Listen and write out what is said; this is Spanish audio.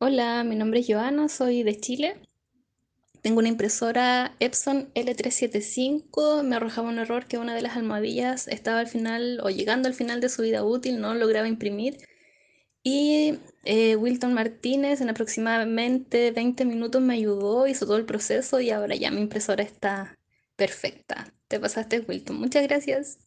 Hola, mi nombre es Joana, soy de Chile. Tengo una impresora Epson L375. Me arrojaba un error que una de las almohadillas estaba al final o llegando al final de su vida útil, no lograba imprimir. Y eh, Wilton Martínez en aproximadamente 20 minutos me ayudó, hizo todo el proceso y ahora ya mi impresora está perfecta. Te pasaste, Wilton. Muchas gracias.